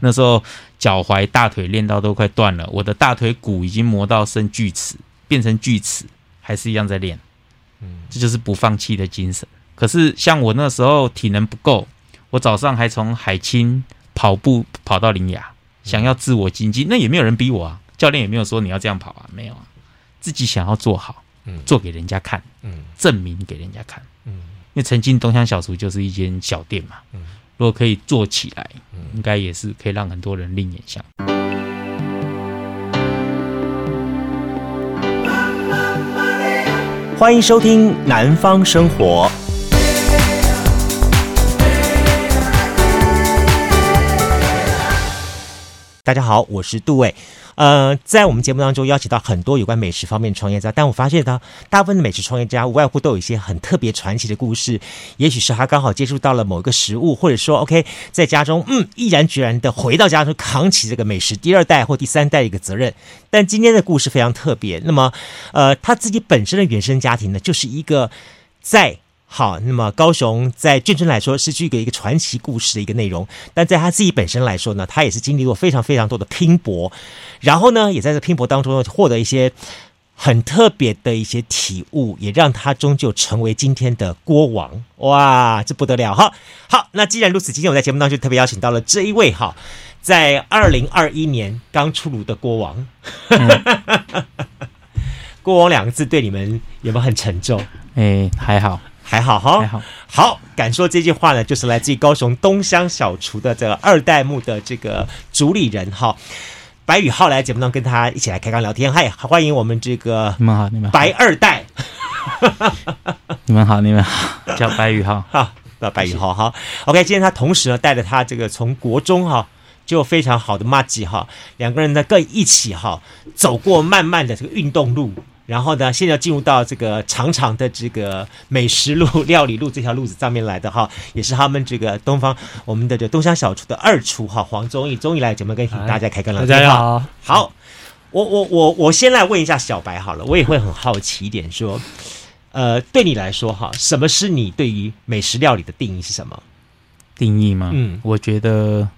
那时候脚踝、大腿练到都快断了，我的大腿骨已经磨到剩锯齿，变成锯齿，还是一样在练。嗯，这就是不放弃的精神。可是像我那时候体能不够，我早上还从海清跑步跑到林雅，想要自我精进，那也没有人逼我啊，教练也没有说你要这样跑啊，没有啊，自己想要做好，嗯，做给人家看，嗯，证明给人家看，嗯，因为曾经东乡小厨就是一间小店嘛，嗯，如果可以做起来，嗯，应该也是可以让很多人另眼相。欢迎收听《南方生活》。大家好，我是杜伟。呃，在我们节目当中邀请到很多有关美食方面的创业家，但我发现呢，大部分的美食创业家无外乎都有一些很特别传奇的故事。也许是他刚好接触到了某一个食物，或者说，OK，在家中，嗯，毅然决然的回到家中扛起这个美食第二代或第三代的一个责任。但今天的故事非常特别。那么，呃，他自己本身的原生家庭呢，就是一个在。好，那么高雄在眷村来说是具有一个传奇故事的一个内容，但在他自己本身来说呢，他也是经历过非常非常多的拼搏，然后呢，也在这拼搏当中获得一些很特别的一些体悟，也让他终究成为今天的国王。哇，这不得了哈！好，那既然如此，今天我在节目当中就特别邀请到了这一位哈，在二零二一年刚出炉的国王。嗯、锅王两个字对你们有没有很沉重？哎，还好。还好哈，还好。好，敢说这句话呢，就是来自于高雄东乡小厨的这个二代目的这个主理人哈，白宇浩来节目当中跟他一起来开杠聊天。嗨，欢迎我们这个你们好，你们好，白二代，你们好，你们好，叫白宇浩哈，叫白宇浩哈。OK，今天他同时呢带着他这个从国中哈就非常好的麻吉哈，两个人呢更一起哈走过漫漫的这个运动路。然后呢，现在进入到这个长长的这个美食路、料理路这条路子上面来的哈，也是他们这个东方我们的这东乡小厨的二厨哈，黄宗义，宗义来节目跟大家开个聊天。大家好，好，我我我我先来问一下小白好了，我也会很好奇一点，说，呃，对你来说哈，什么是你对于美食料理的定义是什么？定义吗？嗯，我觉得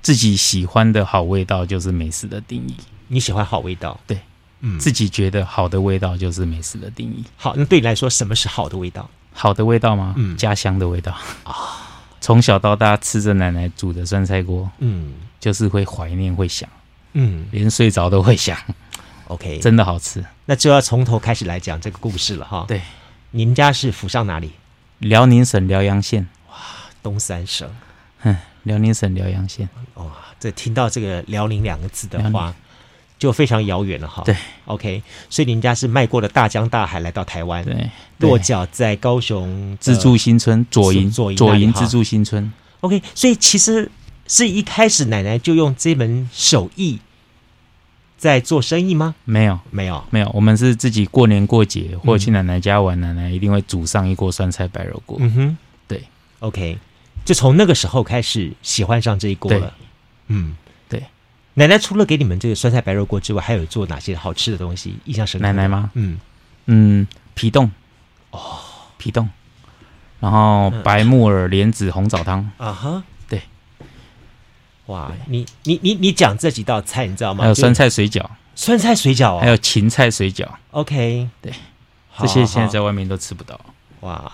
自己喜欢的好味道就是美食的定义。你喜欢好味道？对。自己觉得好的味道就是美食的定义。好，那对你来说，什么是好的味道？好的味道吗？嗯，家乡的味道啊。从小到大吃着奶奶煮的酸菜锅，嗯，就是会怀念，会想，嗯，连睡着都会想。OK，真的好吃。那就要从头开始来讲这个故事了哈。对，您家是府上哪里？辽宁省辽阳县。哇，东三省。嗯，辽宁省辽阳县。哇，这听到这个辽宁两个字的话。就非常遥远了哈。对，OK，所以您家是迈过了大江大海来到台湾，对，落脚在高雄自助新村左营，左营自助新村。OK，所以其实是一开始奶奶就用这门手艺在做生意吗？没有，没有，没有。我们是自己过年过节或者去奶奶家玩，奶奶一定会煮上一锅酸菜白肉锅。嗯哼，对，OK，就从那个时候开始喜欢上这一锅了。嗯。奶奶除了给你们这个酸菜白肉锅之外，还有做哪些好吃的东西？印象深刻？奶奶吗？嗯嗯，皮冻哦，皮冻，然后白木耳莲子红枣汤啊哈，对，哇，你你你你讲这几道菜，你知道吗？还有酸菜水饺，酸菜水饺，还有芹菜水饺。OK，对，这些现在在外面都吃不到。哇，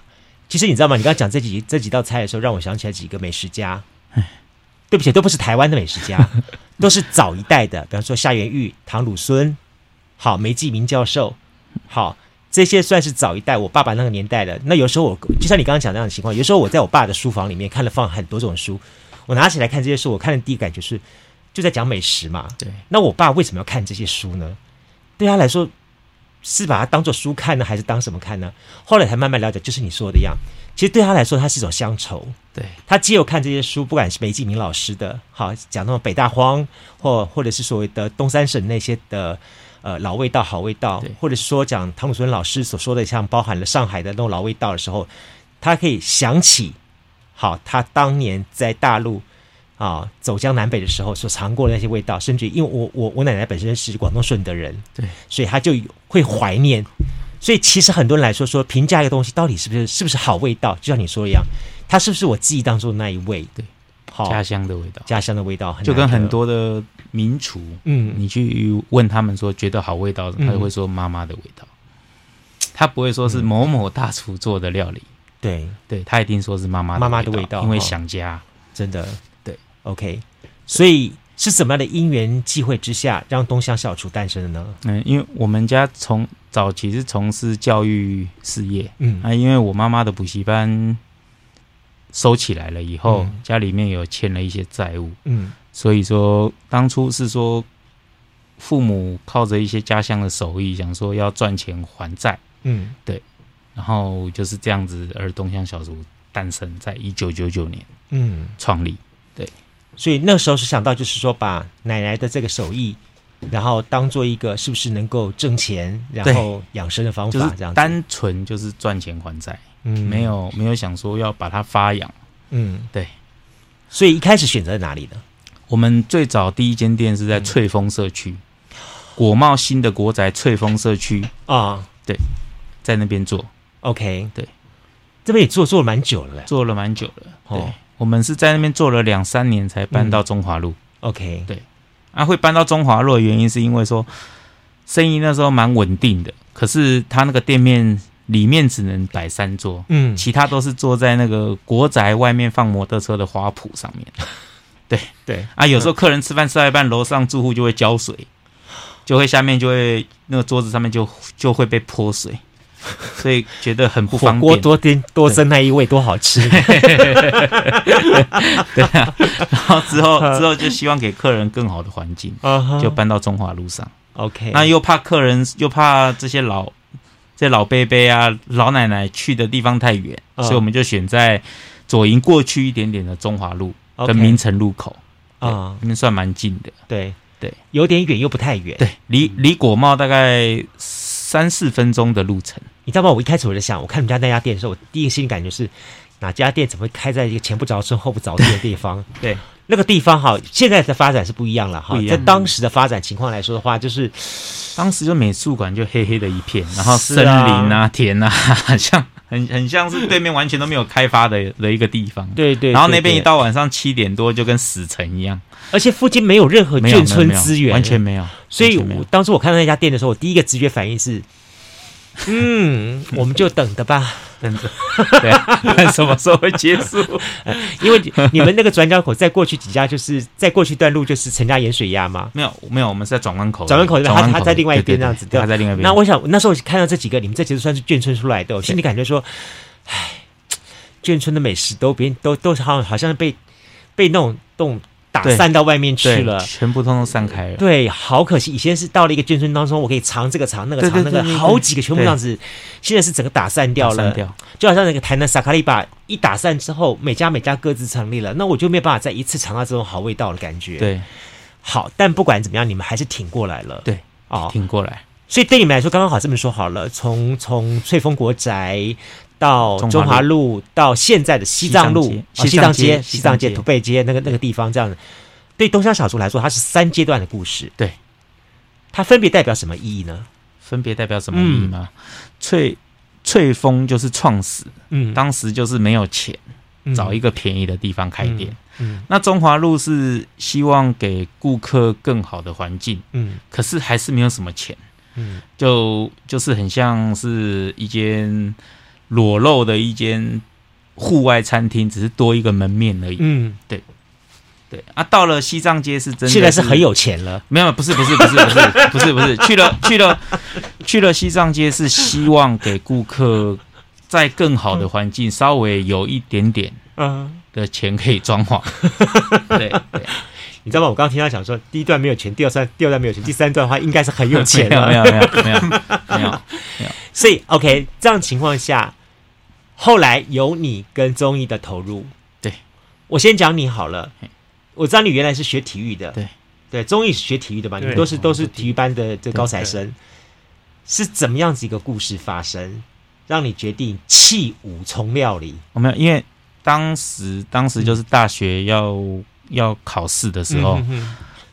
其实你知道吗？你刚刚讲这几这几道菜的时候，让我想起来几个美食家。对不起，都不是台湾的美食家，都是早一代的，比方说夏元玉、唐鲁孙，好梅继明教授，好这些算是早一代我爸爸那个年代的。那有时候我就像你刚刚讲那样的情况，有时候我在我爸的书房里面看了放很多种书，我拿起来看这些书，我看的第一感觉是就在讲美食嘛。对，那我爸为什么要看这些书呢？对他来说。是把它当做书看呢，还是当什么看呢？后来才慢慢了解，就是你说的一样。其实对他来说，他是一种乡愁。对，他既有看这些书，不管是梅继明老师的，好讲那种北大荒，或或者是所谓的东三省那些的呃老味道、好味道，或者是说讲唐鲁孙老师所说的，像包含了上海的那种老味道的时候，他可以想起，好，他当年在大陆。啊，走江南北的时候所尝过的那些味道，甚至因为我我我奶奶本身是广东顺德人，对，所以他就会怀念。所以其实很多人来说说评价一个东西到底是不是是不是好味道，就像你说的一样，它是不是我记忆当中的那一味？对，好。家乡的味道，家乡的味道，就跟很多的名厨，嗯，你去问他们说觉得好味道，他就会说妈妈的味道，他不会说是某某大厨做的料理，对。对，他一定说是妈妈妈妈的味道，因为想家，真的。对，OK，所以。是怎么样的因缘际会之下，让东乡小厨诞生的呢？嗯，因为我们家从早期是从事教育事业，嗯。啊，因为我妈妈的补习班收起来了以后，嗯、家里面有欠了一些债务，嗯，所以说当初是说父母靠着一些家乡的手艺，想说要赚钱还债，嗯，对，然后就是这样子，而东乡小厨诞生在一九九九年，嗯，创立，对。所以那时候是想到，就是说把奶奶的这个手艺，然后当做一个是不是能够挣钱，然后养生的方法，这样子。单纯就是赚钱还债，嗯，没有没有想说要把它发扬，嗯，对。所以一开始选择在哪里呢？我们最早第一间店是在翠峰社区，果贸新的国宅翠峰社区。啊，对，在那边做，OK，对，这边也做做了蛮久了，做了蛮久了，哦、对。我们是在那边做了两三年才搬到中华路。嗯、OK，对，啊，会搬到中华路的原因是因为说生意那时候蛮稳定的，可是他那个店面里面只能摆三桌，嗯，其他都是坐在那个国宅外面放摩托车的花圃上面。对。对，啊，有时候客人吃饭吃到一半，楼上住户就会浇水，就会下面就会那个桌子上面就就会被泼水。所以觉得很不方便。火锅多添多增那一味多好吃。对啊，然后之后 之后就希望给客人更好的环境，就搬到中华路上。OK，那又怕客人又怕这些老这些老伯伯啊老奶奶去的地方太远，所以我们就选在左营过去一点点的中华路跟明城路口啊，那边算蛮近的。对对，有点远又不太远。对，离离果贸大概三四分钟的路程。你知道吗？我一开始我就想，我看你们家那家店的时候，我第一个心理感觉是，哪家店怎么会开在一个前不着村后不着店的地方？对，那个地方哈，现在的发展是不一样了哈。在当时的发展情况来说的话，就是当时就美术馆就黑黑的一片，然后森林啊、啊田啊，像很很像是对面完全都没有开发的的一个地方。对，对对。然后那边一到晚上七点多就跟死城一样，而且附近没有任何眷村资源，完全没有。所以我当时我看到那家店的时候，我第一个直觉反应是。嗯，我们就等着吧，等着，对，看什么时候会结束？因为你们那个转角口，再过去几家，就是再过去一段路就是陈家盐水鸭吗？没有，没有，我们是在转弯口，转弯口，他他在另外一边这样子，他在另外一边。那我想那时候看到这几个，你们这其实算是眷村出来的，我心里感觉说，唉，眷村的美食都别都都是好像好像被被那种动。打散到外面去了，全部通通散开了。对，好可惜。以前是到了一个眷村当中，我可以藏这个藏那个藏那个，好几个全部这样子。现在是整个打散掉了，就好像那个台南萨卡利巴一打散之后，每家每家各自成立了，那我就没有办法再一次尝到这种好味道的感觉。对，好，但不管怎么样，你们还是挺过来了。对，哦，挺过来。所以对你们来说，刚刚好这么说好了，从从翠峰国宅。到中华路，到现在的西藏路、西藏街、西藏街、土贝街那个那个地方，这样子，对东乡小厨来说，它是三阶段的故事。对，它分别代表什么意义呢？分别代表什么意义吗？翠翠峰就是创始，嗯，当时就是没有钱，找一个便宜的地方开店。嗯，那中华路是希望给顾客更好的环境，嗯，可是还是没有什么钱，嗯，就就是很像是一间。裸露的一间户外餐厅，只是多一个门面而已。嗯，对，对啊，到了西藏街是真的是，现在是很有钱了。没有，不是，不是，不是，不是，不是，不是，去了，去了，去了西藏街是希望给顾客在更好的环境，稍微有一点点嗯的钱可以装潢。对对，你知道吗？我刚刚听他讲说，第一段没有钱，第二段第二段没有钱，第三段的话应该是很有钱了。没有，没有，没有，没有，没有。所以，OK，这样情况下。后来有你跟综艺的投入，对，我先讲你好了。我知道你原来是学体育的，对。对，综艺是学体育的嘛，你们都是都是体育班的这高材生，是怎么样子一个故事发生，让你决定弃武从料理？我没有，因为当时当时就是大学要要考试的时候，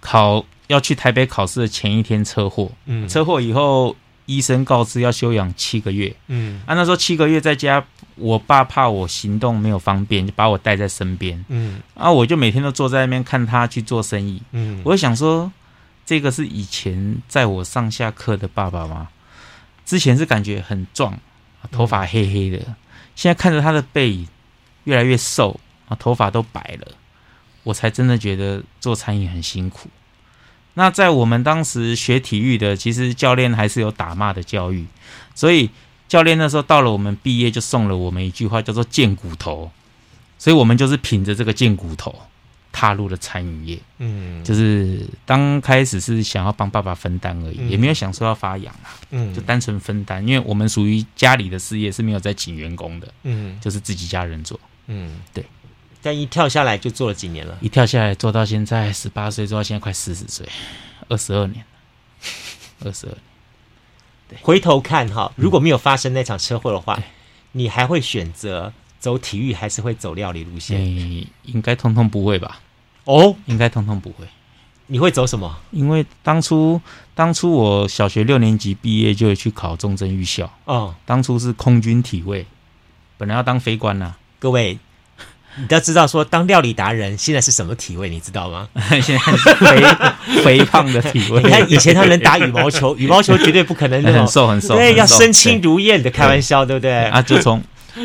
考要去台北考试的前一天车祸，嗯，车祸以后。医生告知要休养七个月，嗯，啊，那时候七个月在家我爸怕我行动没有方便，就把我带在身边。嗯，啊我就每天都坐在那边看他去做生意。嗯，我就想说，这个是以前在我上下课的爸爸吗？之前是感觉很壮，头发黑黑的，现在看着他的背影越来越瘦，啊，头发都白了，我才真的觉得做餐饮很辛苦。那在我们当时学体育的，其实教练还是有打骂的教育，所以教练那时候到了我们毕业就送了我们一句话，叫做“贱骨头”，所以我们就是凭着这个贱骨头踏入了餐饮业。嗯，就是刚开始是想要帮爸爸分担而已，嗯、也没有想说要发扬啊，嗯，就单纯分担，因为我们属于家里的事业是没有在请员工的，嗯，就是自己家人做，嗯，对。但一跳下来就做了几年了，一跳下来做到现在十八岁，做到现在快四十岁，二十二年，二十二年。对，回头看哈，如果没有发生那场车祸的话，嗯、你还会选择走体育，还是会走料理路线？欸、应该通通不会吧？哦，应该通通不会。你会走什么？因为当初当初我小学六年级毕业就去考中正预校，哦，当初是空军体位，本来要当飞官呐、啊，各位。你都要知道说，当料理达人现在是什么体位，你知道吗？现在是肥肥胖的体位。你看以前他能打羽毛球，羽毛球绝对不可能那很瘦很瘦，对，要身轻如燕的开玩笑，对不对？啊，就从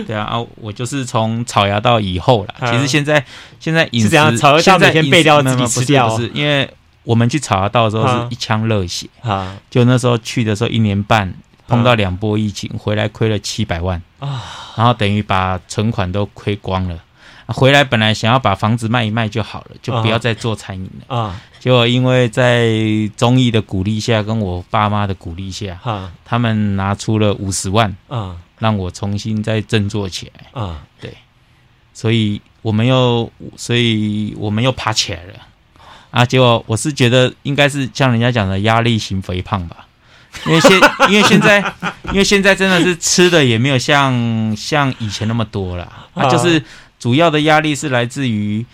对啊啊，我就是从草芽到以后了。其实现在现在饮食，草芽道每天备料自己吃掉，不是因为我们去草芽道的时候是一腔热血啊，就那时候去的时候一年半碰到两波疫情，回来亏了七百万啊，然后等于把存款都亏光了。回来本来想要把房子卖一卖就好了，就不要再做餐饮了啊。结果因为在中医的鼓励下，跟我爸妈的鼓励下，啊，他们拿出了五十万啊，让我重新再振作起来啊。对，所以我们又，所以我们又爬起来了啊。结果我是觉得应该是像人家讲的压力型肥胖吧，因为现 因为现在因为现在真的是吃的也没有像像以前那么多了啊，就是。主要的压力是来自于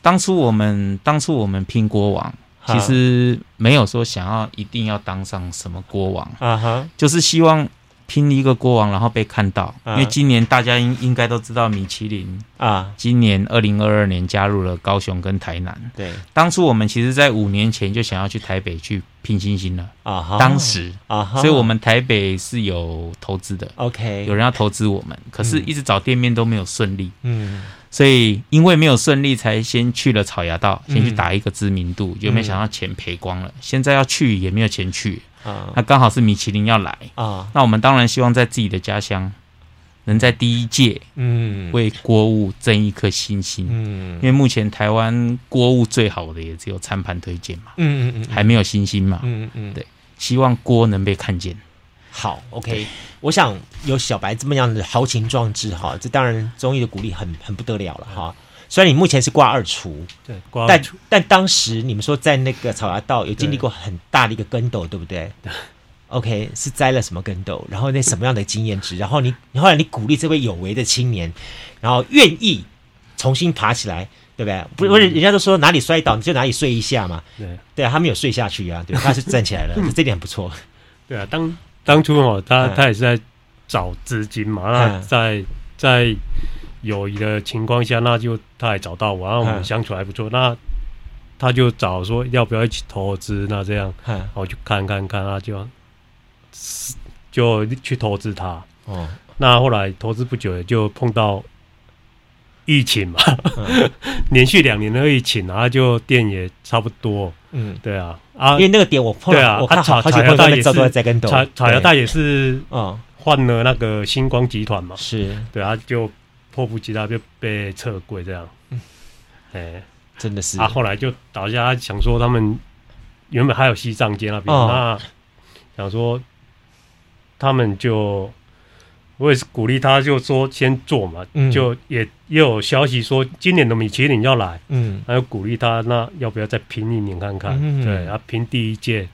当初我们当初我们拼国王，其实没有说想要一定要当上什么国王，啊哈，就是希望拼一个国王，然后被看到。因为今年大家应应该都知道米其林啊，今年二零二二年加入了高雄跟台南。对，当初我们其实在五年前就想要去台北去拼星星了啊，当时。啊，所以我们台北是有投资的，OK，有人要投资我们，可是一直找店面都没有顺利，嗯，所以因为没有顺利，才先去了草芽道，先去打一个知名度，就没想到钱赔光了，现在要去也没有钱去。啊，那刚好是米其林要来。啊，那我们当然希望在自己的家乡，能在第一届，嗯，为锅物争一颗星星，嗯，因为目前台湾锅物最好的也只有餐盘推荐嘛，嗯嗯嗯，还没有星星嘛，嗯嗯，对，希望锅能被看见。好，OK，我想有小白这么样的豪情壮志哈，这当然中医的鼓励很很不得了了哈。虽然你目前是挂二厨，对，挂二厨，但但当时你们说在那个草芽道有经历过很大的一个跟斗，对不对？对，OK，是栽了什么跟斗？然后那什么样的经验值？然后你，你后来你鼓励这位有为的青年，然后愿意重新爬起来，对不对？不是，不是，人家都说哪里摔倒你就哪里睡一下嘛。对，对啊，他没有睡下去啊，对，他是站起来了，这点很不错。对啊，当当初哦，他他也是在找资金嘛，那在在。友谊的情况下，那就他也找到我，然后我们相处还不错。那他就找说要不要一起投资？那这样，我就看看看，他就就去投资他。哦，那后来投资不久，也就碰到疫情嘛，连续两年的疫情，然后就店也差不多。嗯，对啊，啊，因为那个点我碰到，对啊，他草草芽道也是草草芽道也是，嗯，换了那个星光集团嘛，是对啊，就。迫不及待就被撤柜这样，嗯，哎、欸，真的是。啊，后来就倒下，想说他们原本还有西藏街那边，哦、那想说他们就，我也是鼓励他，就说先做嘛，嗯、就也也有消息说今年的米其林要来，嗯，还有鼓励他，那要不要再拼一年看看？嗯、对，啊，拼第一届，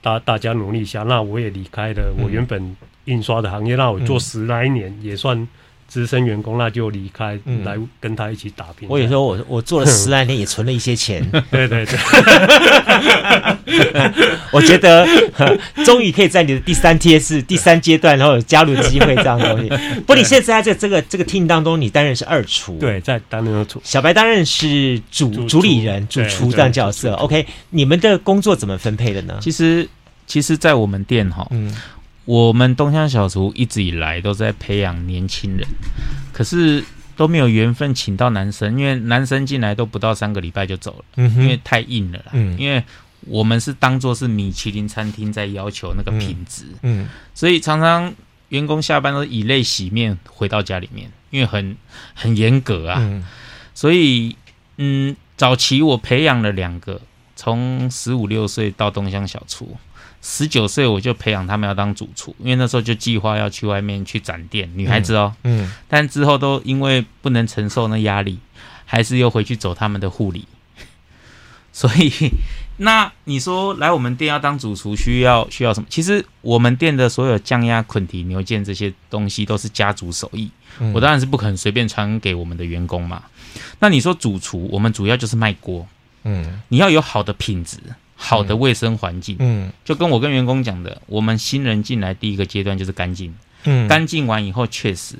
大大家努力一下。那我也离开了我原本印刷的行业，那我做十来年、嗯、也算。资深员工，那就离开、嗯、来跟他一起打拼。我有时候我我做了十来年，也存了一些钱。对 对对，我觉得终于可以在你的第三阶是、第三阶段，然后有加入机会这样的东西。不，你现在在这个这个 team 当中，你担任是二厨，对，在担任二厨，小白担任是主主，主理人、主厨这样角色。OK，你们的工作怎么分配的呢？其实，其实，在我们店哈，嗯。我们东乡小厨一直以来都在培养年轻人，可是都没有缘分请到男生，因为男生进来都不到三个礼拜就走了，嗯、因为太硬了啦。嗯、因为我们是当做是米其林餐厅在要求那个品质，嗯，嗯，所以常常员工下班都以泪洗面回到家里面，因为很很严格啊。嗯、所以，嗯，早期我培养了两个，从十五六岁到东乡小厨。十九岁我就培养他们要当主厨，因为那时候就计划要去外面去展店，女孩子哦，嗯，嗯，但之后都因为不能承受那压力，还是又回去走他们的护理。所以，那你说来我们店要当主厨需要需要什么？其实我们店的所有酱鸭、捆蹄、牛腱这些东西都是家族手艺，嗯、我当然是不可能随便传给我们的员工嘛。那你说主厨，我们主要就是卖锅，嗯，你要有好的品质。好的卫生环境，嗯，就跟我跟员工讲的，我们新人进来第一个阶段就是干净，嗯，干净完以后确实，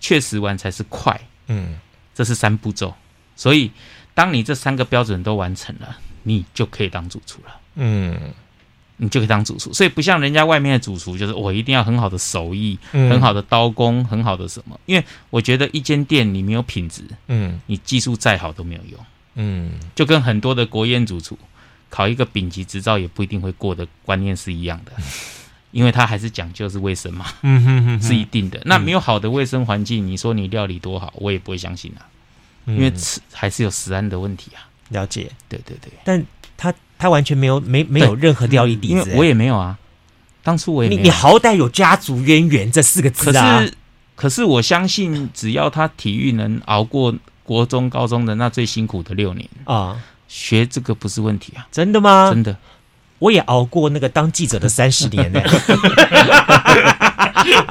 确实完才是快，嗯，这是三步骤，所以当你这三个标准都完成了，你就可以当主厨了，嗯，你就可以当主厨，所以不像人家外面的主厨，就是我一定要很好的手艺，嗯，很好的刀工，很好的什么，因为我觉得一间店你没有品质，嗯，你技术再好都没有用，嗯，就跟很多的国宴主厨。考一个丙级执照也不一定会过的观念是一样的，因为他还是讲究是卫生嘛，嗯哼哼，是一定的。那没有好的卫生环境，你说你料理多好，我也不会相信啊，因为吃还是有食安的问题啊。了解，对对对，但他他完全没有没没有任何料理底子，因为我也没有啊。当初我也没有，你你好歹有家族渊源这四个字啊。可是可是我相信，只要他体育能熬过国中高中的那最辛苦的六年啊。学这个不是问题啊？真的吗？真的，我也熬过那个当记者的三十年呢。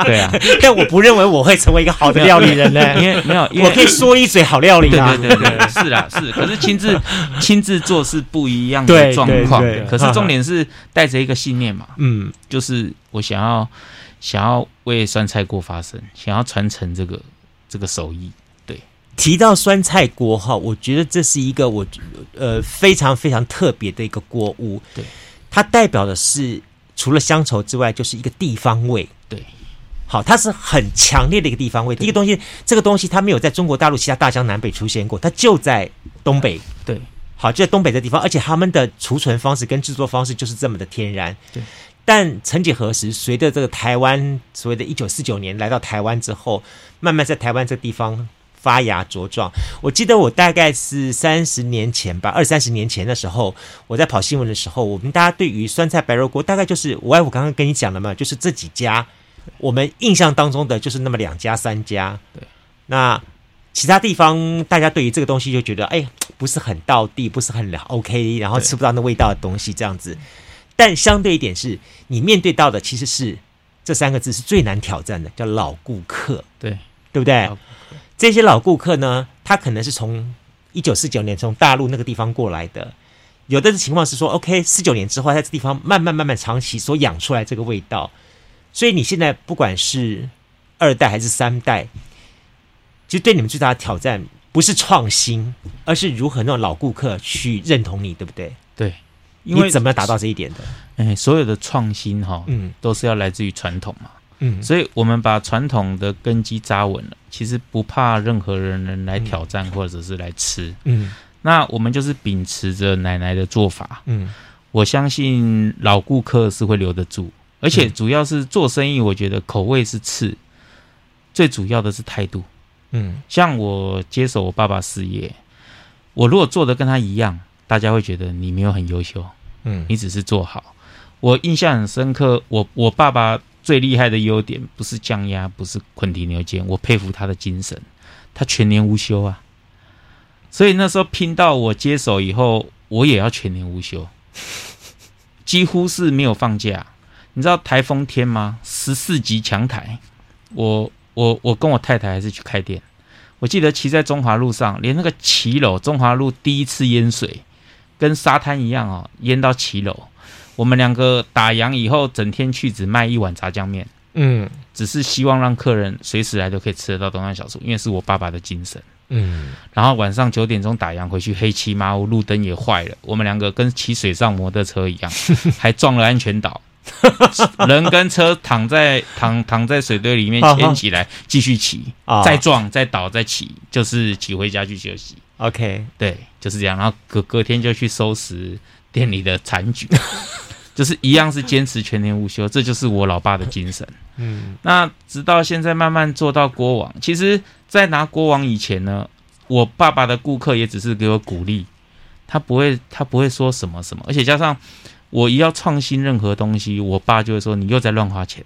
对啊，但我不认为我会成为一个好的料理人呢，因为没有，我可以说一嘴好料理啊。对对对对，是啦是，可是亲自 亲自做是不一样的状况。可是重点是带着一个信念嘛，嗯，就是我想要想要为酸菜锅发声，想要传承这个这个手艺。提到酸菜锅哈，我觉得这是一个我呃非常非常特别的一个锅物。对，它代表的是除了乡愁之外，就是一个地方味。对，好，它是很强烈的一个地方味。第一个东西，这个东西它没有在中国大陆其他大江南北出现过，它就在东北。对，好，就在东北的地方，而且他们的储存方式跟制作方式就是这么的天然。对，但曾几何时，随着这个台湾所谓的一九四九年来到台湾之后，慢慢在台湾这个地方。发芽茁壮。我记得我大概是三十年前吧，二三十年前的时候，我在跑新闻的时候，我们大家对于酸菜白肉锅，大概就是我爱我刚刚跟你讲的嘛，就是这几家，我们印象当中的就是那么两家三家。对，那其他地方大家对于这个东西就觉得，哎，不是很到地，不是很 OK，然后吃不到那味道的东西这样子。但相对一点是，你面对到的其实是这三个字是最难挑战的，叫老顾客。对，对不对？这些老顾客呢，他可能是从一九四九年从大陆那个地方过来的，有的情况是说，OK，四九年之后在这地方慢慢慢慢长期所养出来这个味道，所以你现在不管是二代还是三代，其实对你们最大的挑战不是创新，而是如何让老顾客去认同你，对不对？对，因为你怎么样达到这一点的？哎，所有的创新哈，嗯，都是要来自于传统嘛。嗯，所以我们把传统的根基扎稳了，其实不怕任何人人来挑战或者是来吃。嗯，那我们就是秉持着奶奶的做法。嗯，我相信老顾客是会留得住，而且主要是做生意，我觉得口味是次，最主要的是态度。嗯，像我接手我爸爸事业，我如果做的跟他一样，大家会觉得你没有很优秀。嗯，你只是做好。我印象很深刻，我我爸爸。最厉害的优点不是降压，不是捆蹄牛腱，我佩服他的精神，他全年无休啊。所以那时候拼到我接手以后，我也要全年无休，几乎是没有放假。你知道台风天吗？十四级强台，我我我跟我太太还是去开店。我记得骑在中华路上，连那个骑楼，中华路第一次淹水，跟沙滩一样哦，淹到骑楼。我们两个打烊以后，整天去只卖一碗炸酱面，嗯，只是希望让客人随时来都可以吃得到东山小厨，因为是我爸爸的精神，嗯。然后晚上九点钟打烊回去，黑漆麻乌，路灯也坏了，我们两个跟骑水上摩托车一样，还撞了安全岛。人跟车躺在躺躺在水堆里面牵起来继续骑，再撞再倒再骑，就是骑回家去休息。OK，对，就是这样。然后隔隔天就去收拾店里的残局，就是一样是坚持全年无休，这就是我老爸的精神。嗯，那直到现在慢慢做到国王。其实，在拿国王以前呢，我爸爸的顾客也只是给我鼓励，他不会他不会说什么什么，而且加上。我一要创新任何东西，我爸就会说你又在乱花钱，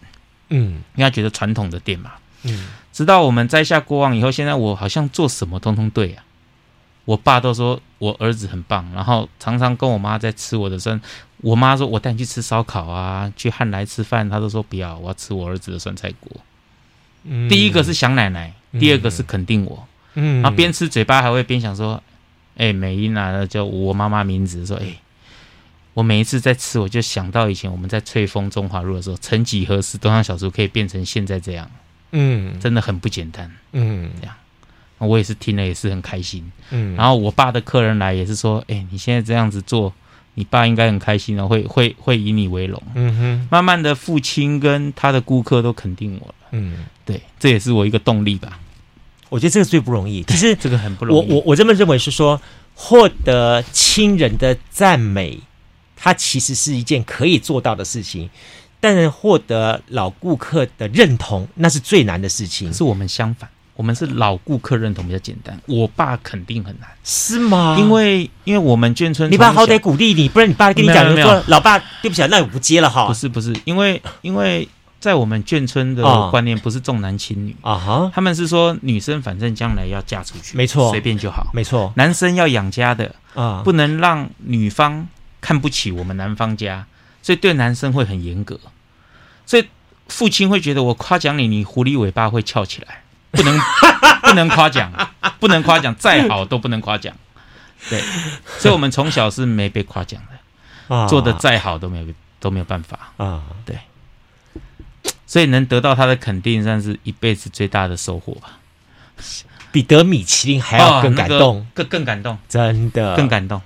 嗯，因为他觉得传统的店嘛，嗯，直到我们摘下国王以后，现在我好像做什么通通对啊，我爸都说我儿子很棒，然后常常跟我妈在吃我的酸，我妈说我带你去吃烧烤啊，去汉来吃饭，她都说不要，我要吃我儿子的酸菜锅。嗯，第一个是想奶奶，第二个是肯定我，嗯，然后边吃嘴巴还会边想说，哎、欸，美英啊，叫我妈妈名字，说哎。欸我每一次在吃，我就想到以前我们在翠峰中华路的时候，曾几何时，东山小厨可以变成现在这样，嗯，真的很不简单，嗯，这样，我也是听了也是很开心，嗯，然后我爸的客人来也是说，哎，你现在这样子做，你爸应该很开心哦，会会会以你为荣，嗯哼，慢慢的父亲跟他的顾客都肯定我了，嗯，对，这也是我一个动力吧，我觉得这个最不容易，其实这个很不容易，我我我这么认为是说，获得亲人的赞美。它其实是一件可以做到的事情，但是获得老顾客的认同，那是最难的事情。是我们相反，我们是老顾客认同比较简单。我爸肯定很难，是吗？因为因为我们眷村，你爸好歹鼓励你，不然你爸跟你讲说，说老爸对不起，那我不接了哈。不是不是，因为因为在我们眷村的观念不是重男轻女啊哈，他们是说女生反正将来要嫁出去，没错，随便就好，没错。男生要养家的啊，不能让女方。看不起我们男方家，所以对男生会很严格，所以父亲会觉得我夸奖你，你狐狸尾巴会翘起来，不能 不能夸奖，不能夸奖，再好都不能夸奖。对，所以我们从小是没被夸奖的，做的再好都没有都没有办法。啊。对，所以能得到他的肯定，算是一辈子最大的收获吧，比得米其林还要更感动，更更感动，真的。更感动。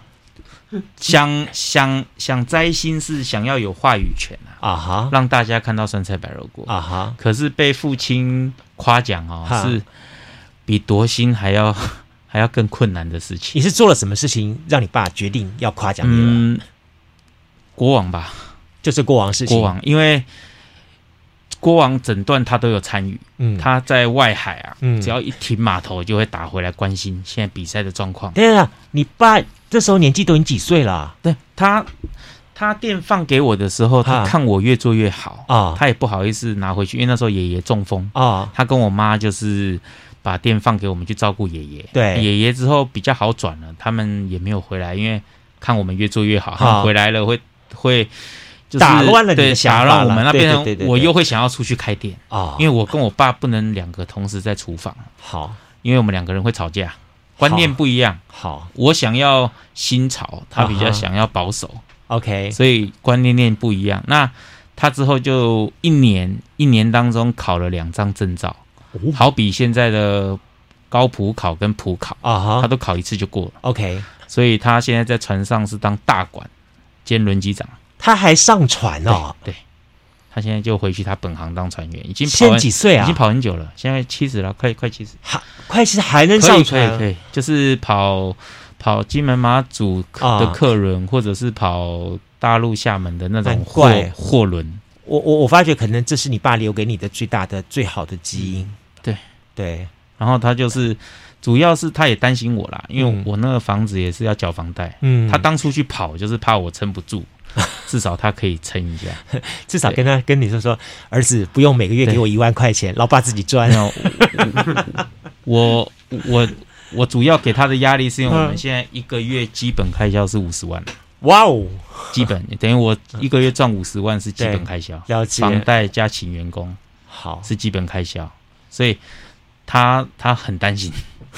想想想摘星是想要有话语权啊，啊哈，让大家看到酸菜白肉锅啊哈，可是被父亲夸奖哦，是比夺星还要 还要更困难的事情。你是做了什么事情让你爸决定要夸奖你？嗯，国王吧，就是国王事情。国王，因为国王整段他都有参与，嗯，他在外海啊，嗯，只要一停码头就会打回来关心现在比赛的状况。对啊，你爸。这时候年纪都已经几岁了？啊？对他，他店放给我的时候，他看我越做越好啊，他也不好意思拿回去，因为那时候爷爷中风。啊，他跟我妈就是把店放给我们去照顾爷爷。对，爷爷之后比较好转了，他们也没有回来，因为看我们越做越好，他们回来了会会就是打乱了你的想法，我们那边我又会想要出去开店啊，因为我跟我爸不能两个同时在厨房，好，因为我们两个人会吵架。观念不一样，好，我想要新潮，他比较想要保守，OK，所以观念念不一样。那他之后就一年一年当中考了两张证照，好比现在的高普考跟普考啊，他都考一次就过了，OK。所以他现在在船上是当大管兼轮机长，他还上船哦，对。他现在就回去他本行当船员，已经现在几岁啊？已经跑很久了，现在七十了，快快七十，还快七十还能上船？可以可以，就是跑跑金门马祖的客轮，或者是跑大陆厦门的那种货货轮。我我我发觉，可能这是你爸留给你的最大的、最好的基因。对对，然后他就是，主要是他也担心我啦，因为我那个房子也是要缴房贷。嗯，他当初去跑就是怕我撑不住。至少他可以撑一下，至少跟他跟你说说，儿子不用每个月给我一万块钱，老爸自己赚。我我我主要给他的压力是因为我们现在一个月基本开销是五十万。哇哦，基本等于我一个月赚五十万是基本开销，房贷加请员工，好是基本开销。所以他他很担心。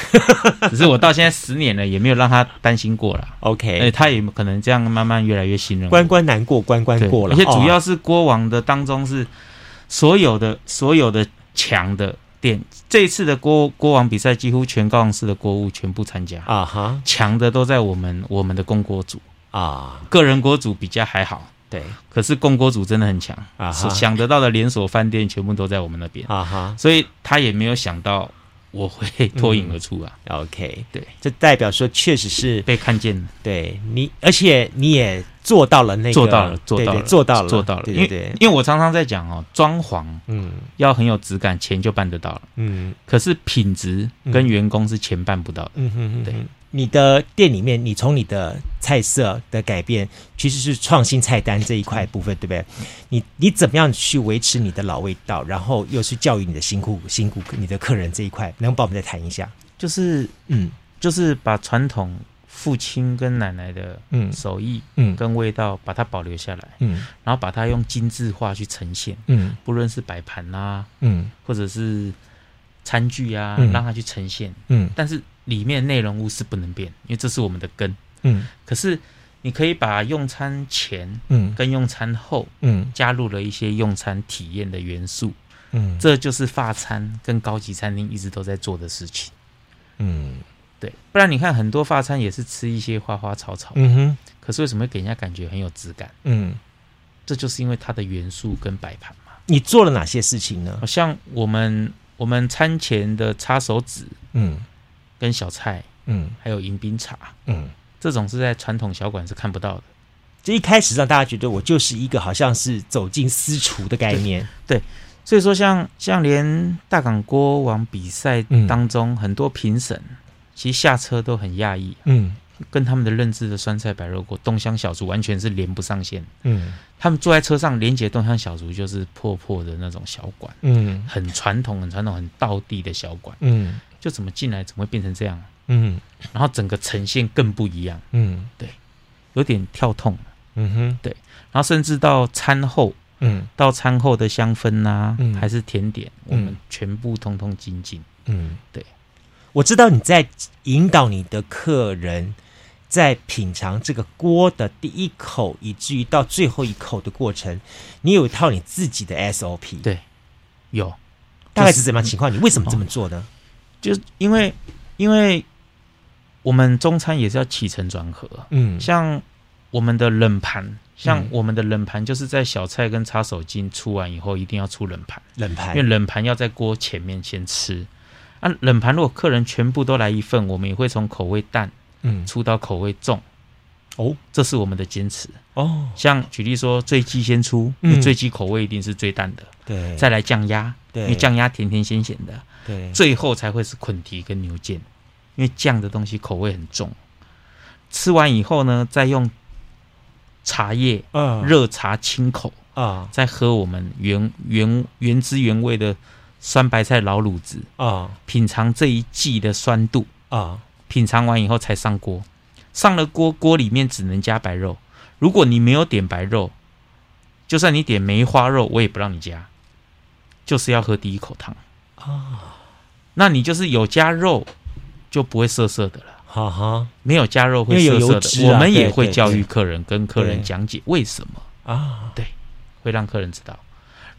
只是我到现在十年了，也没有让他担心过了。OK，哎，他也可能这样慢慢越来越信任。关关难过关关过了，而且主要是国王的当中是所有的所有的强的店，这一次的国国王比赛几乎全高雄市的国务全部参加。啊哈，强的都在我们我们的公国组。啊，个人国组比较还好，对，可是公国组真的很强。啊，想得到的连锁饭店全部都在我们那边。啊哈，所以他也没有想到。我会脱颖而出啊、嗯、！OK，对，这代表说确实是被看见了。对你，而且你也做到了那个，做到了，做到了，做到了，做到了。对对对，因为因为我常常在讲哦，装潢，嗯，要很有质感，钱就办得到了。嗯，可是品质跟员工是钱办不到的。嗯哼哼，对。你的店里面，你从你的菜色的改变，其实是创新菜单这一块部分，对不对？你你怎么样去维持你的老味道，然后又是教育你的新顾新顾客、你的客人这一块，能帮我们再谈一下？就是嗯，就是把传统父亲跟奶奶的嗯。手艺嗯。跟味道把它保留下来嗯，然后把它用精致化去呈现嗯，不论是摆盘啊嗯，或者是餐具啊，让它去呈现。嗯，但是。里面内容物是不能变，因为这是我们的根。嗯，可是你可以把用餐前，嗯，跟用餐后，嗯，加入了一些用餐体验的元素。嗯，这就是法餐跟高级餐厅一直都在做的事情。嗯，对，不然你看很多法餐也是吃一些花花草草。嗯哼，可是为什么会给人家感觉很有质感？嗯，这就是因为它的元素跟摆盘嘛。你做了哪些事情呢？像我们我们餐前的擦手纸，嗯。跟小菜，嗯，还有迎宾茶，嗯，这种是在传统小馆是看不到的。这一开始让大家觉得我就是一个好像是走进私厨的概念，对。对，所以说像像连大港锅王比赛当中，嗯、很多评审其实下车都很讶异，嗯，跟他们的认知的酸菜白肉锅、东乡小厨完全是连不上线，嗯，他们坐在车上连接东乡小厨就是破破的那种小馆，嗯，很传统、很传统、很道地的小馆，嗯。就怎么进来，怎么会变成这样？嗯，然后整个呈现更不一样。嗯，对，有点跳痛。嗯哼，对，然后甚至到餐后，嗯，到餐后的香氛呐、啊，嗯、还是甜点，我们全部通通精进。嗯，对，我知道你在引导你的客人在品尝这个锅的第一口，以至于到最后一口的过程，你有一套你自己的 SOP。对，有，大概是怎么样情况？你为什么这么做呢？就因为，因为我们中餐也是要起承转合，嗯，像我们的冷盘，像我们的冷盘，就是在小菜跟擦手巾出完以后，一定要出冷盘，冷盘，因为冷盘要在锅前面先吃。啊，冷盘如果客人全部都来一份，我们也会从口味淡，嗯，出到口味重。哦，这是我们的坚持。哦，像举例说，醉鸡先出，因为醉鸡口味一定是最淡的，对，再来酱鸭，对，因为酱鸭甜甜咸咸的。对，最后才会是捆蹄跟牛腱，因为酱的东西口味很重。吃完以后呢，再用茶叶，嗯，热茶清口，啊，再喝我们原原原汁原味的酸白菜老卤子，啊，品尝这一季的酸度，啊，品尝完以后才上锅。上了锅，锅里面只能加白肉。如果你没有点白肉，就算你点梅花肉，我也不让你加，就是要喝第一口汤。啊。那你就是有加肉，就不会涩涩的了。哈哈，没有加肉会涩涩的。我们也会教育客人，跟客人讲解为什么啊？对，会让客人知道。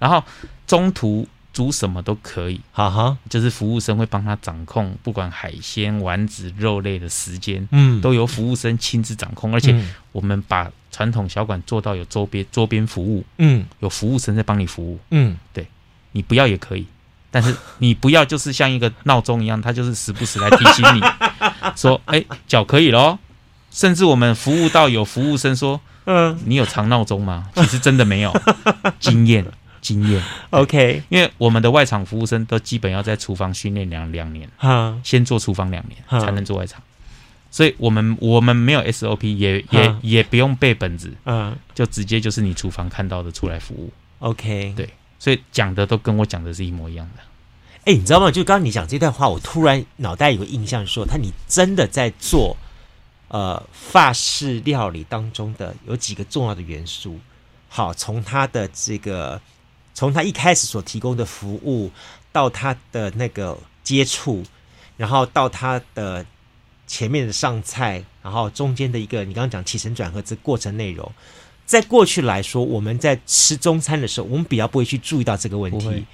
然后中途煮什么都可以。哈哈，就是服务生会帮他掌控，不管海鲜、丸子、肉类的时间，嗯，都由服务生亲自掌控。而且我们把传统小馆做到有周边周边服务，嗯，有服务生在帮你服务，嗯，对，你不要也可以。但是你不要就是像一个闹钟一样，它就是时不时来提醒你 说：“哎，脚可以咯。”甚至我们服务到有服务生说：“嗯，你有藏闹钟吗？”其实真的没有，经验经验。OK，因为我们的外场服务生都基本要在厨房训练两两年，哈，先做厨房两年才能做外场，所以我们我们没有 SOP，也也也不用背本子，嗯，就直接就是你厨房看到的出来服务。OK，对。所以讲的都跟我讲的是一模一样的。哎，你知道吗？就刚刚你讲这段话，我突然脑袋有个印象说，他你真的在做呃法式料理当中的有几个重要的元素。好，从他的这个，从他一开始所提供的服务，到他的那个接触，然后到他的前面的上菜，然后中间的一个你刚刚讲起承转合这过程内容，在过去来说，我们在吃中餐的时候，我们比较不会去注意到这个问题。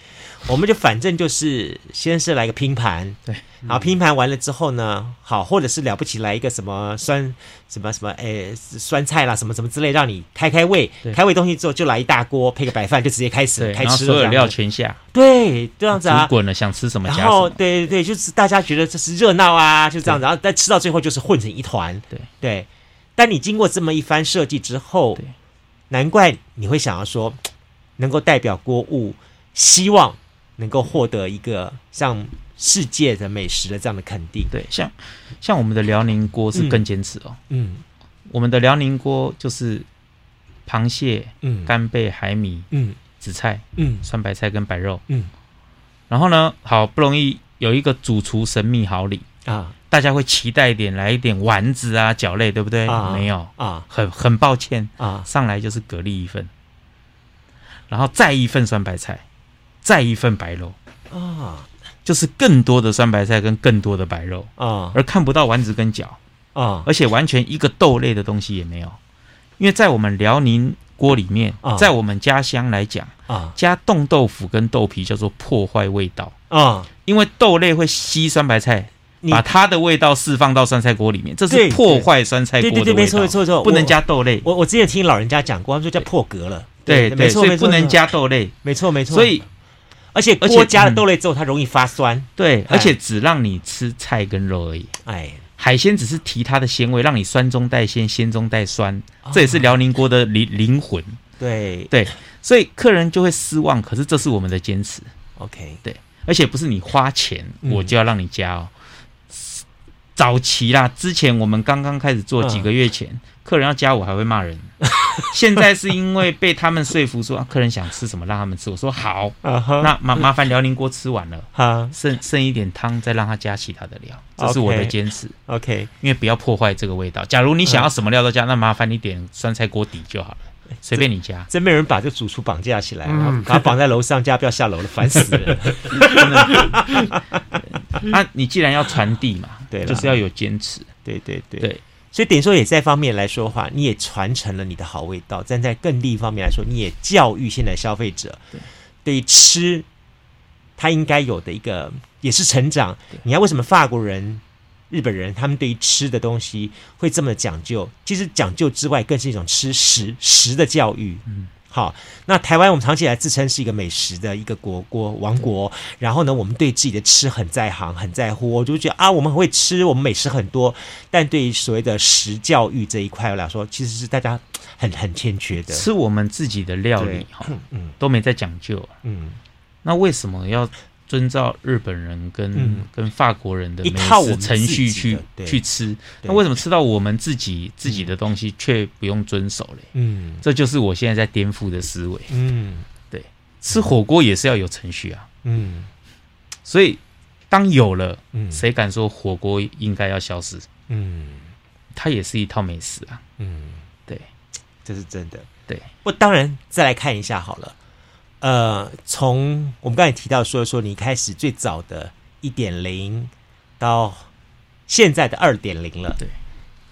我们就反正就是先是来个拼盘，对，然后拼盘完了之后呢，好，或者是了不起来一个什么酸什么什么，诶，酸菜啦，什么什么之类，让你开开胃，开胃东西之后就来一大锅配个白饭，就直接开始开吃，所有料全下，对，这样子啊，煮滚了，想吃什么加什么，然后对对对，就是大家觉得这是热闹啊，就这样子，然后但吃到最后就是混成一团，对。对，但你经过这么一番设计之后，难怪你会想要说，能够代表锅物，希望。能够获得一个像世界的美食的这样的肯定，对，像像我们的辽宁锅是更坚持哦，嗯，我们的辽宁锅就是螃蟹、嗯，干贝、海米、嗯，紫菜、嗯，酸白菜跟白肉，嗯，然后呢，好不容易有一个主厨神秘好礼。啊，大家会期待一点，来一点丸子啊、饺类，对不对？啊，没有。啊，很很抱歉啊，上来就是蛤蜊一份，然后再一份酸白菜。再一份白肉。啊，就是更多的酸白菜跟更多的白肉啊，而看不到丸子跟饺。啊，而且完全一个豆类的东西也没有，因为在我们辽宁锅里面，在我们家乡来讲啊，加冻豆腐跟豆皮叫做破坏味道。啊，因为豆类会吸酸白菜，把它的味道释放到酸菜锅里面，这是破坏酸菜锅的味道。对对对，没错没错没错，不能加豆类。我我之前听老人家讲过，他们说叫破格了。对对，所以不能加豆类。没错没错，所以。而且锅加了豆类之后，它容易发酸。对，而且只让你吃菜跟肉而已。哎，海鲜只是提它的鲜味，让你酸中带鲜，鲜中带酸。这也是辽宁锅的灵灵魂。对对，所以客人就会失望。可是这是我们的坚持。OK，对，而且不是你花钱我就要让你加哦。早期啦，之前我们刚刚开始做几个月前。客人要加我还会骂人，现在是因为被他们说服说，客人想吃什么让他们吃。我说好，uh huh. 那麻麻烦辽宁锅吃完了，uh huh. 剩剩一点汤再让他加其他的料，这是我的坚持。OK，因为不要破坏这个味道。假如你想要什么料都加，那麻烦你点酸菜锅底就好了，随便你加。真没人把这主厨绑架起来，然后把他绑在楼上，家不要下楼了，烦死了。那你既然要传递嘛，对，就是要有坚持。对对对。对所以等于说，也在方面来说的话，你也传承了你的好味道；站在更另一方面来说，你也教育现在消费者，对于吃，他应该有的一个也是成长。你看，为什么法国人、日本人他们对于吃的东西会这么讲究？其实讲究之外，更是一种吃食食的教育。嗯。好，那台湾我们长期以来自称是一个美食的一个国国王国，然后呢，我们对自己的吃很在行，很在乎。我就觉得啊，我们很会吃，我们美食很多，但对于所谓的食教育这一块来说，其实是大家很很欠缺的。吃我们自己的料理，哈，嗯，都没在讲究，嗯，那为什么要？遵照日本人跟、嗯、跟法国人的美食程序去去吃，那为什么吃到我们自己自己的东西却不用遵守嘞？嗯，这就是我现在在颠覆的思维。嗯，对，吃火锅也是要有程序啊。嗯，所以当有了，嗯，谁敢说火锅应该要消失？嗯，它也是一套美食啊。嗯，对，这是真的。对，我当然再来看一下好了。呃，从我们刚才提到说说，你一开始最早的一点零到现在的二点零了，对，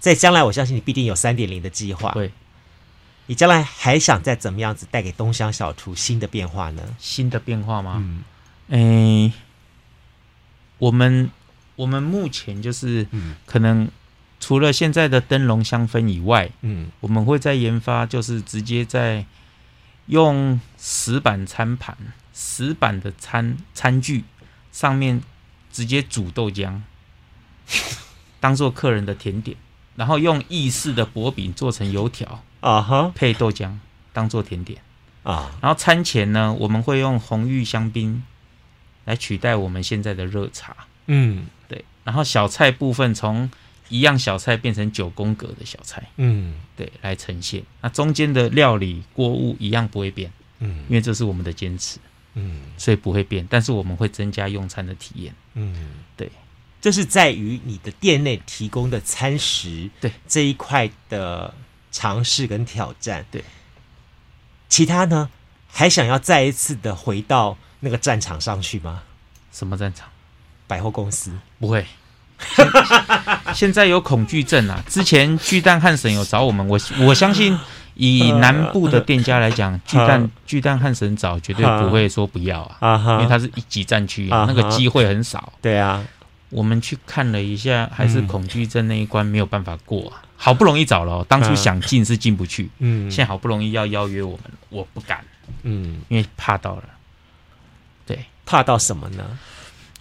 在将来我相信你必定有三点零的计划。对，你将来还想再怎么样子带给东乡小厨新的变化呢？新的变化吗？嗯，诶，我们我们目前就是，可能除了现在的灯笼香氛以外，嗯，我们会在研发，就是直接在。用石板餐盘、石板的餐餐具上面直接煮豆浆，当做客人的甜点，然后用意式的薄饼做成油条啊哈，配豆浆当做甜点啊。然后餐前呢，我们会用红玉香槟来取代我们现在的热茶。嗯，对。然后小菜部分从一样小菜变成九宫格的小菜，嗯，对，来呈现。那中间的料理锅物一样不会变，嗯，因为这是我们的坚持，嗯，所以不会变。但是我们会增加用餐的体验，嗯，对，这是在于你的店内提供的餐食，对这一块的尝试跟挑战，对。其他呢，还想要再一次的回到那个战场上去吗？什么战场？百货公司不会。现在有恐惧症啊！之前巨蛋汉神有找我们，我我相信以 南部的店家来讲，巨蛋巨蛋汉神找绝对不会说不要啊，因为它是一级战区，那个机会很少。对啊，我们去看了一下，还是恐惧症那一关没有办法过啊。好不容易找了，当初想进是进不去，嗯，现在好不容易要邀约我们，我不敢，嗯，因为怕到了。对，怕到什么呢？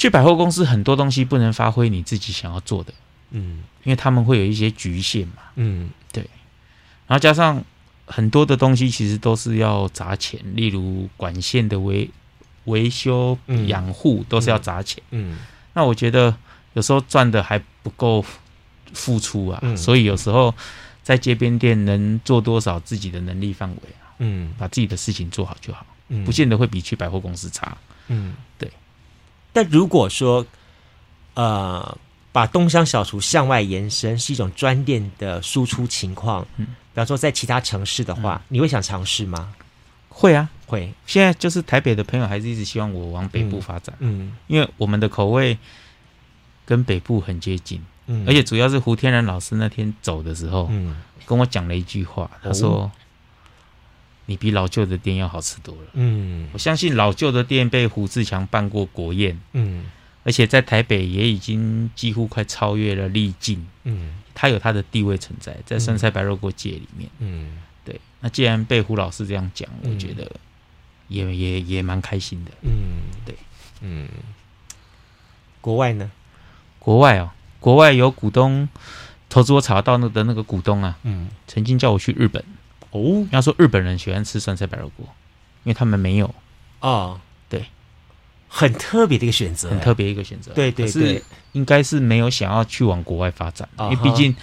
去百货公司很多东西不能发挥你自己想要做的，嗯，因为他们会有一些局限嘛，嗯，对。然后加上很多的东西其实都是要砸钱，例如管线的维维修、养护都是要砸钱，嗯。那我觉得有时候赚的还不够付出啊，所以有时候在街边店能做多少自己的能力范围啊，嗯，把自己的事情做好就好，不见得会比去百货公司差，嗯，对。但如果说，呃，把东乡小厨向外延伸是一种专店的输出情况，嗯，比方说在其他城市的话，嗯、你会想尝试吗？会啊，会。现在就是台北的朋友还是一直希望我往北部发展，嗯，嗯，因为我们的口味跟北部很接近，嗯，而且主要是胡天然老师那天走的时候，嗯，跟我讲了一句话，他说。哦你比老旧的店要好吃多了。嗯，我相信老旧的店被胡志强办过国宴。嗯，而且在台北也已经几乎快超越了丽境。嗯，他有他的地位存在，在酸菜白肉锅界里面。嗯，对。那既然被胡老师这样讲，我觉得也也也蛮开心的。嗯，对。嗯，国外呢？国外哦，国外有股东投资我炒到那的那个股东啊，嗯，曾经叫我去日本。哦，要说日本人喜欢吃酸菜白肉锅，因为他们没有啊，哦、对，很特别的一个选择，很特别一个选择，对对对，是应该是没有想要去往国外发展，哦、因为毕竟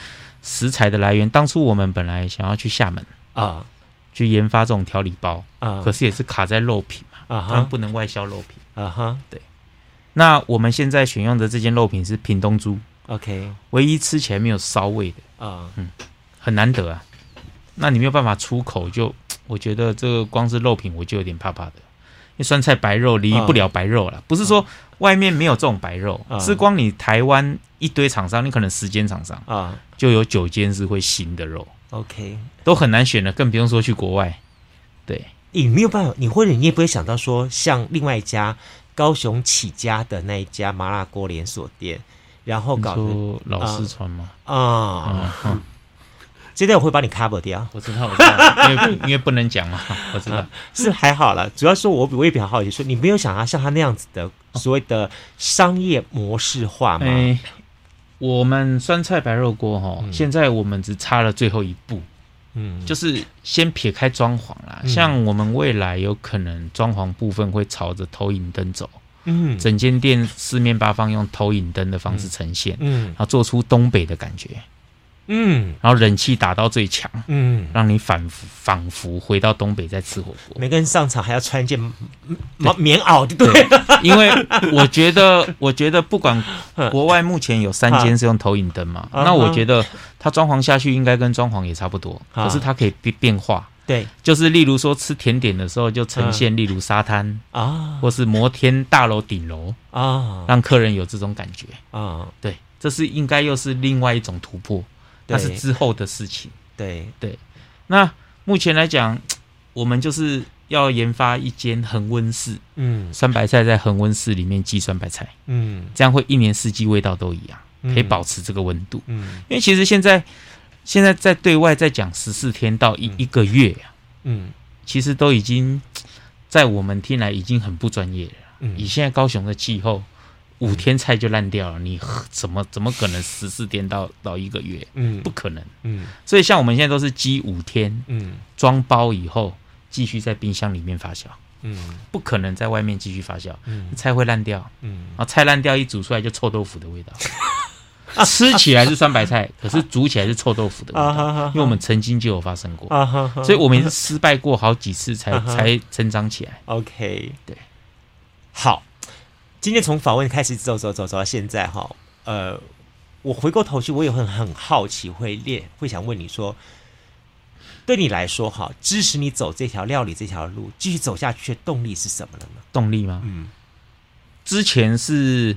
食材的来源，当初我们本来想要去厦门啊，哦、去研发这种调理包啊，哦、可是也是卡在肉品嘛，啊、哦，他们不能外销肉品。啊哈，哦、对，那我们现在选用的这件肉品是屏东猪，OK，唯一吃起来没有骚味的。啊，哦、嗯，很难得啊。那你没有办法出口，就我觉得这个光是肉品我就有点怕怕的，因为酸菜白肉离不了白肉了。不是说外面没有这种白肉，是光你台湾一堆厂商，你可能十间厂商啊，就有九间是会腥的肉。OK，都很难选的，更不用说去国外。对，你没有办法，你或者你也不会想到说，像另外一家高雄起家的那一家麻辣锅连锁店，然后搞老四川吗？啊。现在我会把你 cover 掉，我知道，我知道，因为 因为不能讲嘛，我知道。是还好了。主要是我我也比较好奇，说你没有想要像他那样子的所谓的商业模式化吗？欸、我们酸菜白肉锅哈，嗯、现在我们只差了最后一步，嗯，就是先撇开装潢啦。嗯、像我们未来有可能装潢部分会朝着投影灯走，嗯，整间店四面八方用投影灯的方式呈现，嗯，然后做出东北的感觉。嗯，然后人气打到最强，嗯，让你仿佛仿佛回到东北在吃火锅。每个人上场还要穿一件毛棉袄，对。对？因为我觉得，我觉得不管 国外目前有三间是用投影灯嘛，那我觉得它装潢下去应该跟装潢也差不多，可是它可以变变化。对，就是例如说吃甜点的时候就呈现，例如沙滩啊，或是摩天大楼顶楼啊，让客人有这种感觉。啊。对，这是应该又是另外一种突破。那是之后的事情。对。对，那目前来讲，我们就是要研发一间恒温室，嗯，酸白菜在恒温室里面寄酸白菜，嗯，这样会一年四季味道都一样，可以保持这个温度，嗯，因为其实现在现在在对外在讲十四天到一一个月呀，嗯，其实都已经在我们听来已经很不专业了，嗯，以现在高雄的气候。五天菜就烂掉了，你怎么怎么可能十四天到到一个月？嗯，不可能。嗯，所以像我们现在都是积五天，嗯，装包以后继续在冰箱里面发酵，嗯，不可能在外面继续发酵，嗯，菜会烂掉，嗯，然后菜烂掉一煮出来就臭豆腐的味道，吃起来是酸白菜，可是煮起来是臭豆腐的味道，因为我们曾经就有发生过，所以我们是失败过好几次才才成长起来。OK，对，好。今天从访问开始走走走走到现在哈，呃，我回过头去，我也很很好奇，会练会想问你说，对你来说哈，支持你走这条料理这条路继续走下去的动力是什么了呢？动力吗？嗯，之前是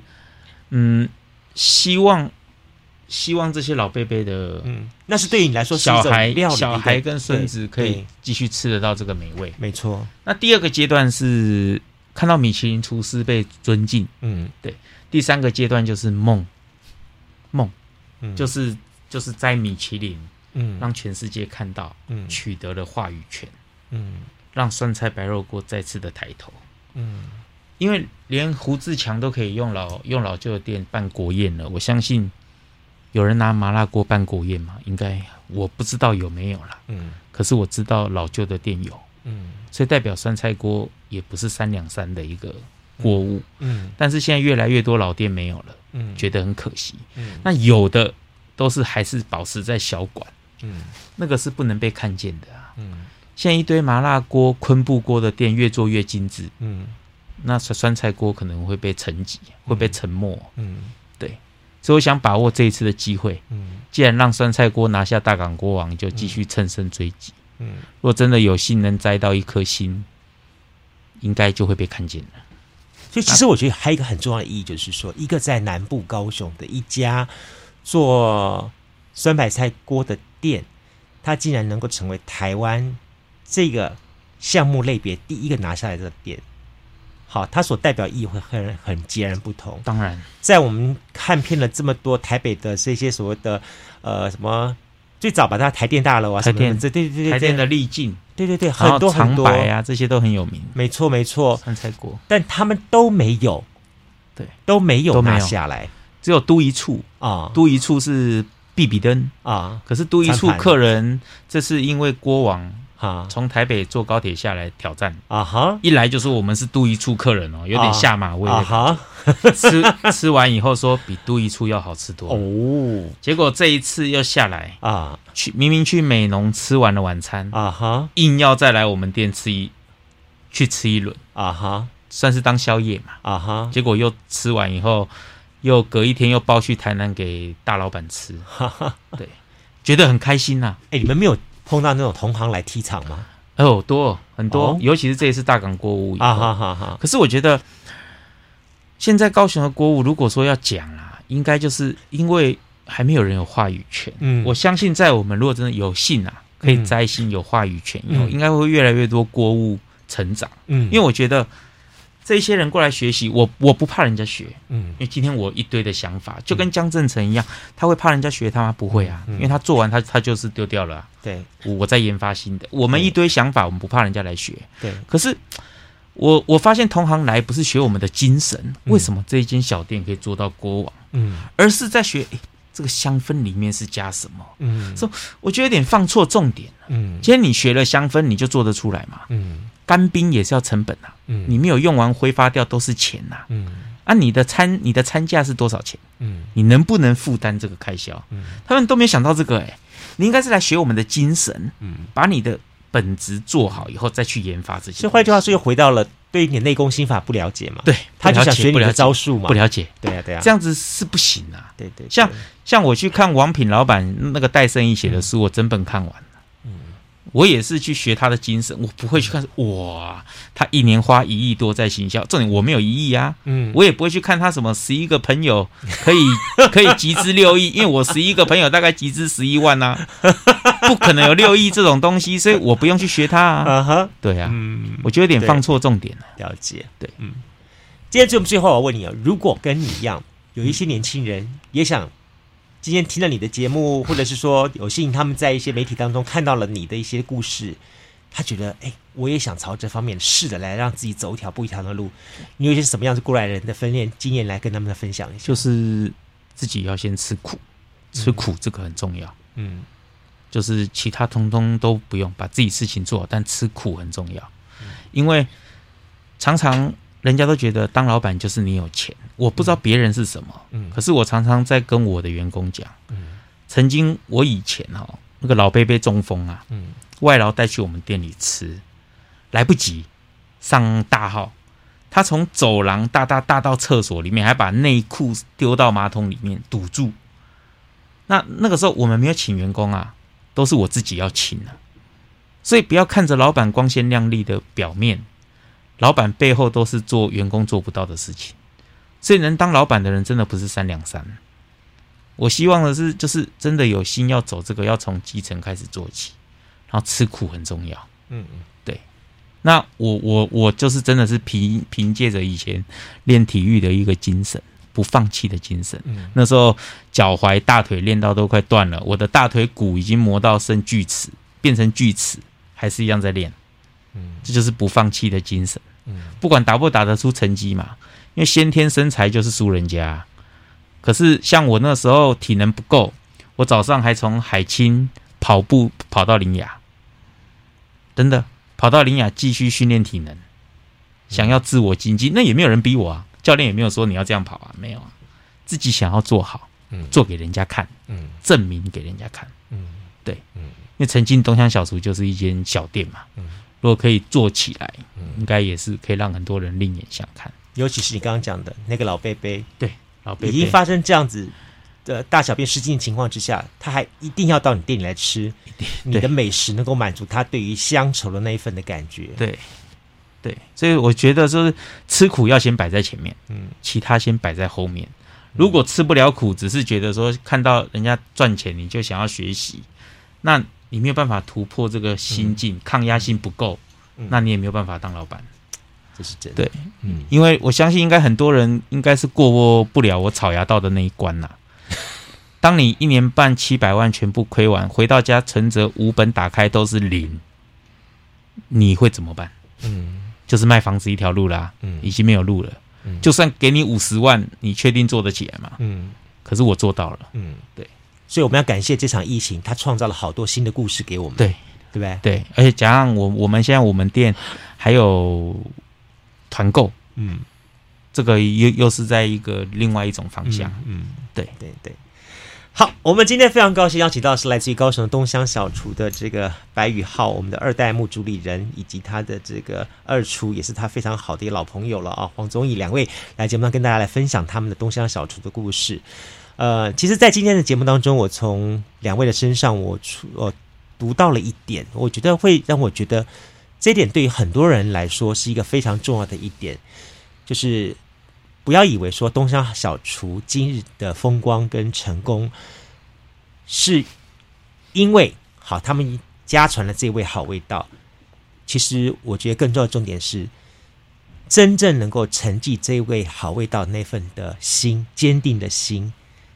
嗯，希望希望这些老伯伯的，嗯，那是对你来说是小孩小孩跟孙子可以继续吃得到这个美味，没错。那第二个阶段是看到米其林厨师被尊敬，嗯，对。第三个阶段就是梦梦，嗯，就是就是在米其林，嗯，让全世界看到，嗯，取得了话语权，嗯，让酸菜白肉锅再次的抬头，嗯。因为连胡志强都可以用老用老旧的店办国宴了，我相信有人拿麻辣锅办国宴吗？应该我不知道有没有啦。嗯，可是我知道老旧的店有，嗯，所以代表酸菜锅也不是三两三的一个锅物，嗯，但是现在越来越多老店没有了，嗯，觉得很可惜，嗯，那有的都是还是保持在小馆，嗯，那个是不能被看见的啊，嗯，现在一堆麻辣锅、昆布锅的店越做越精致，嗯。那酸酸菜锅可能会被沉寂，会被沉没。嗯，对，所以我想把握这一次的机会。嗯，既然让酸菜锅拿下大港锅王，就继续乘胜追击。嗯，如果真的有幸能摘到一颗星，应该就会被看见了。所以，其实我觉得还有一个很重要的意义，就是说，一个在南部高雄的一家做酸白菜锅的店，它竟然能够成为台湾这个项目类别第一个拿下来的店。好，它所代表意义会很很截然不同。当然，在我们看遍了这么多台北的这些所谓的呃什么，最早把它台电大楼啊，台电这对对对，台电的丽镜，对对对，很多很多。啊，这些都很有名。没错没错，酸菜锅，但他们都没有，对，都没有拿下来，只有都一处。啊，都一处是必比登。啊，可是都一处客人这是因为国王。啊，从台北坐高铁下来挑战。啊哈！一来就说我们是都一处客人哦，有点下马威。啊哈！吃吃完以后说比都一处要好吃多。哦，结果这一次又下来啊，去明明去美浓吃完了晚餐啊哈，硬要再来我们店吃一去吃一轮。啊哈，算是当宵夜嘛。啊哈，结果又吃完以后又隔一天又包去台南给大老板吃，对，觉得很开心呐。哎，你们没有？碰到那种同行来踢场吗？哦，多很多，哦、尤其是这一次大港国物啊哈哈哈！可是我觉得，现在高雄的国物，如果说要讲啊，应该就是因为还没有人有话语权。嗯，我相信在我们如果真的有幸啊，可以摘星有话语权以后，嗯、应该会越来越多国物成长。嗯，因为我觉得。这些人过来学习，我我不怕人家学，嗯，因为今天我一堆的想法，就跟江正成一样，他会怕人家学他吗？不会啊，因为他做完他他就是丢掉了。对，我在研发新的，我们一堆想法，我们不怕人家来学。对，可是我我发现同行来不是学我们的精神，为什么这一间小店可以做到锅王？嗯，而是在学，诶，这个香氛里面是加什么？嗯，说我觉得有点放错重点。嗯，今天你学了香氛，你就做得出来嘛？嗯。干冰也是要成本呐、啊，嗯，你没有用完挥发掉都是钱呐、啊，嗯，啊，你的餐你的餐价是多少钱？嗯，你能不能负担这个开销？嗯，他们都没想到这个、欸，哎，你应该是来学我们的精神，嗯，把你的本职做好以后再去研发这些。所以换句话说，又回到了对于你内功心法不了解嘛？对，他就想学你的招数嘛？不了解，对啊对啊，这样子是不行啊。对对，像像我去看王品老板那个戴胜义写的书，我整本看完。我也是去学他的精神，我不会去看哇，他一年花一亿多在行销，重点我没有一亿啊，嗯，我也不会去看他什么十一个朋友可以 可以集资六亿，因为我十一个朋友大概集资十一万啊，不可能有六亿这种东西，所以我不用去学他啊，哈，对啊，嗯，我觉得有点放错重点了，了解，对，嗯，今天最后我问你啊，如果跟你一样有一些年轻人也想。今天听了你的节目，或者是说有幸他们在一些媒体当中看到了你的一些故事，他觉得哎，我也想朝这方面试着来让自己走一条不一样的路。你有一些什么样子过来人的分练经验来跟他们分享一下？就是自己要先吃苦，吃苦这个很重要。嗯，就是其他通通都不用，把自己事情做好，但吃苦很重要。因为常常。人家都觉得当老板就是你有钱，我不知道别人是什么，嗯，可是我常常在跟我的员工讲，嗯，曾经我以前哈那个老贝贝中风啊，嗯，外劳带去我们店里吃，来不及上大号，他从走廊大大大到厕所里面，还把内裤丢到马桶里面堵住，那那个时候我们没有请员工啊，都是我自己要请的，所以不要看着老板光鲜亮丽的表面。老板背后都是做员工做不到的事情，所以能当老板的人真的不是三两三。我希望的是，就是真的有心要走这个，要从基层开始做起，然后吃苦很重要。嗯嗯，对。那我我我就是真的是凭凭借着以前练体育的一个精神，不放弃的精神。嗯。那时候脚踝、大腿练到都快断了，我的大腿骨已经磨到剩锯齿，变成锯齿，还是一样在练。嗯。这就是不放弃的精神。嗯。不管打不打得出成绩嘛，因为先天身材就是输人家。可是像我那时候体能不够，我早上还从海清跑步跑到林雅，真的跑到林雅继续训练体能，想要自我精进，那也没有人逼我啊，教练也没有说你要这样跑啊，没有啊，自己想要做好，做给人家看，嗯证明给人家看，嗯对，因为曾经东乡小厨就是一间小店嘛，如果可以做起来，应该也是可以让很多人另眼相看，尤其是你刚刚讲的那个老贝贝，对。老贝已经发生这样子的大小便失禁的情况之下，他还一定要到你店里来吃，你的美食能够满足他对于乡愁的那一份的感觉。对，对，所以我觉得就是吃苦要先摆在前面，嗯，其他先摆在后面。如果吃不了苦，只是觉得说看到人家赚钱，你就想要学习，那你没有办法突破这个心境，嗯、抗压性不够，那你也没有办法当老板。这是真的，对，嗯，因为我相信应该很多人应该是过不了我草芽道的那一关呐。当你一年半七百万全部亏完，回到家存折五本打开都是零，你会怎么办？嗯，就是卖房子一条路啦，嗯，已经没有路了。嗯，就算给你五十万，你确定做得起来吗？嗯，可是我做到了。嗯，对，所以我们要感谢这场疫情，它创造了好多新的故事给我们。对，对不对？对，而且加上我我们现在我们店还有。团购，嗯，这个又又是在一个另外一种方向，嗯，嗯对对对。好，我们今天非常高兴邀请到是来自于高雄的东乡小厨的这个白宇浩，我们的二代目主理人，以及他的这个二厨，也是他非常好的一个老朋友了啊，黄宗义两位来节目上跟大家来分享他们的东乡小厨的故事。呃，其实，在今天的节目当中，我从两位的身上我出我读到了一点，我觉得会让我觉得。这一点对于很多人来说是一个非常重要的一点，就是不要以为说东乡小厨今日的风光跟成功，是因为好他们家传了这味好味道。其实我觉得更重要的重点是，真正能够承继这味好味道那份的心，坚定的心，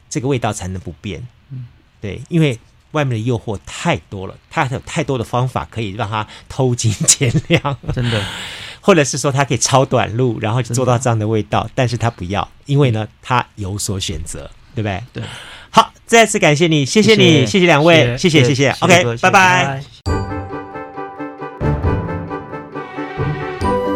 这个味道才能不变。嗯，对，因为。外面的诱惑太多了，他还有太多的方法可以让他偷斤减量，真的，或者是说他可以超短路，然后就做到这样的味道，但是他不要，因为呢，他有所选择，对不对？对。好，再次感谢你，谢谢你，谢谢两位，谢谢谢谢，OK，拜拜。